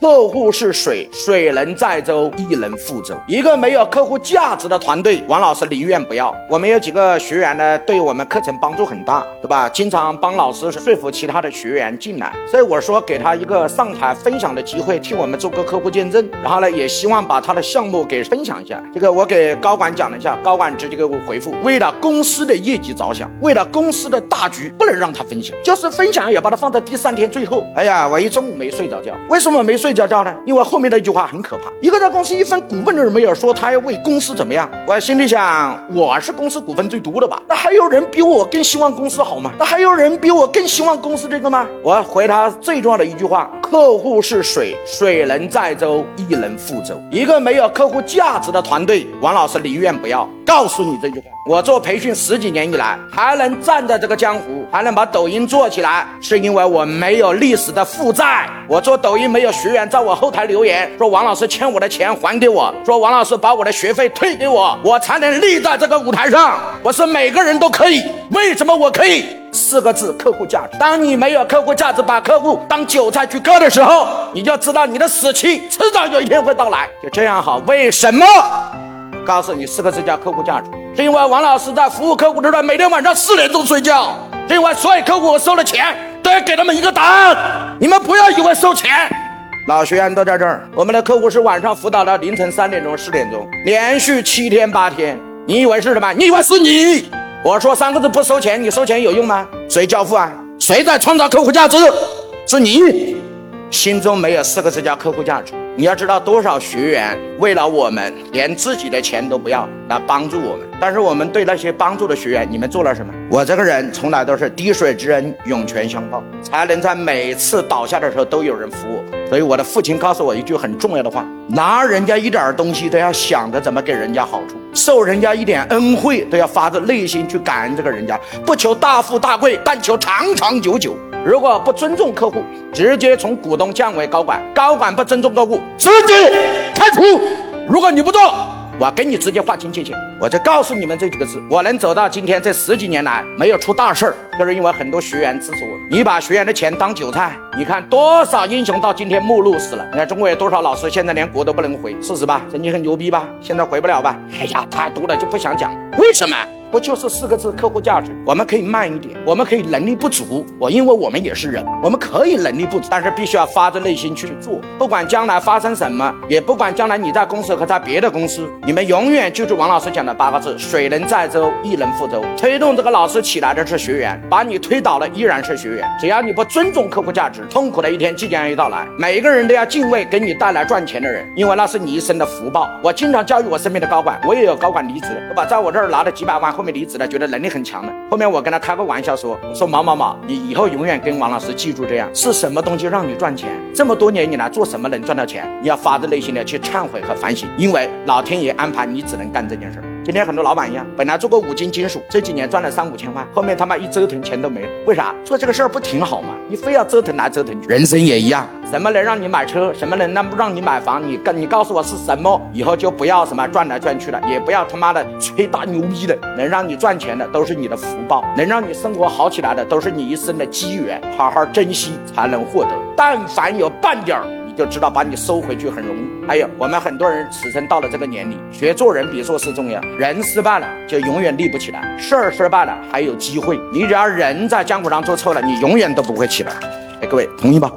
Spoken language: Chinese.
客户是水，水能载舟，亦能覆舟。一个没有客户价值的团队，王老师宁愿不要。我们有几个学员呢，对我们课程帮助很大，对吧？经常帮老师说服其他的学员进来，所以我说给他一个上台分享的机会，替我们做个客户见证。然后呢，也希望把他的项目给分享一下。这个我给高管讲了一下，高管直接给我回复：为了公司的业绩着想，为了公司的大局，不能让他分享，就是分享也把它放在第三天最后。哎呀，我一中午没睡着觉，为什么没睡？睡觉觉呢？因为后面那句话很可怕。一个在公司一分股份都没有说他要为公司怎么样，我心里想，我是公司股份最多的吧？那还有人比我更希望公司好吗？那还有人比我更希望公司这个吗？我回答最重要的一句话：客户是水，水能载舟，亦能覆舟。一个没有客户价值的团队，王老师宁愿不要。告诉你这句话，我做培训十几年以来，还能站在这个江湖，还能把抖音做起来，是因为我没有历史的负债。我做抖音没有学员在我后台留言说王老师欠我的钱还给我，说王老师把我的学费退给我，我才能立在这个舞台上。我是每个人都可以，为什么我可以？四个字：客户价值。当你没有客户价值，把客户当韭菜去割的时候，你就知道你的死期迟早有一天会到来。就这样好，为什么？告诉你四个字叫客户价值，是因为王老师在服务客户的时候，每天晚上四点钟睡觉，是因为所有客户我收了钱都要给他们一个答案。你们不要以为收钱，老学员都在这儿，我们的客户是晚上辅导到凌晨三点钟、四点钟，连续七天八天。你以为是什么？你以为是你？我说三个字不收钱，你收钱有用吗？谁交付啊？谁在创造客户价值？是你，心中没有四个字叫客户价值。你要知道多少学员为了我们连自己的钱都不要来帮助我们，但是我们对那些帮助的学员，你们做了什么？我这个人从来都是滴水之恩涌泉相报，才能在每次倒下的时候都有人扶我。所以我的父亲告诉我一句很重要的话：拿人家一点东西都要想着怎么给人家好处，受人家一点恩惠都要发自内心去感恩这个人家，不求大富大贵，但求长长久久。如果不尊重客户，直接从股东降为高管；高管不尊重客户，直接开除。如果你不做，我跟你直接划清界限。我就告诉你们这几个字：我能走到今天，这十几年来没有出大事儿，就是因为很多学员支持我。你把学员的钱当韭菜，你看多少英雄到今天末路死了？你看中国有多少老师现在连国都不能回？事实吧？曾经很牛逼吧？现在回不了吧？哎呀，太多了就不想讲。为什么？不就是四个字客户价值？我们可以慢一点，我们可以能力不足，我因为我们也是人，我们可以能力不足，但是必须要发自内心去做。不管将来发生什么，也不管将来你在公司和在别的公司，你们永远记住王老师讲的八个字：水能载舟，亦能覆舟。推动这个老师起来的是学员，把你推倒了依然是学员。只要你不尊重客户价值，痛苦的一天即将要到来。每一个人都要敬畏给你带来赚钱的人，因为那是你一生的福报。我经常教育我身边的高管，我也有高管离职的，对吧？在我这儿拿了几百万。后面离职了，觉得能力很强的。后面我跟他开个玩笑说：“我说毛毛毛，你以后永远跟王老师记住这样，是什么东西让你赚钱？这么多年你来做什么能赚到钱？你要发自内心的去忏悔和反省，因为老天爷安排你只能干这件事。今天很多老板一样，本来做过五金金属，这几年赚了三五千万，后面他妈一折腾钱都没了。为啥？做这个事儿不挺好吗？你非要折腾来折腾去，人生也一样。什么能让你买车？什么能让让你买房？你跟你告诉我是什么？以后就不要什么转来转去了，也不要他妈的吹大牛逼的，能让你赚钱的。都是你的福报，能让你生活好起来的，都是你一生的机缘，好好珍惜才能获得。但凡有半点儿，就知道把你收回去很容易。还有，我们很多人此生到了这个年龄，学做人比做事重要。人失败了就永远立不起来，事儿失败了还有机会。你只要人在江湖上做错了，你永远都不会起来。哎，各位同意吧？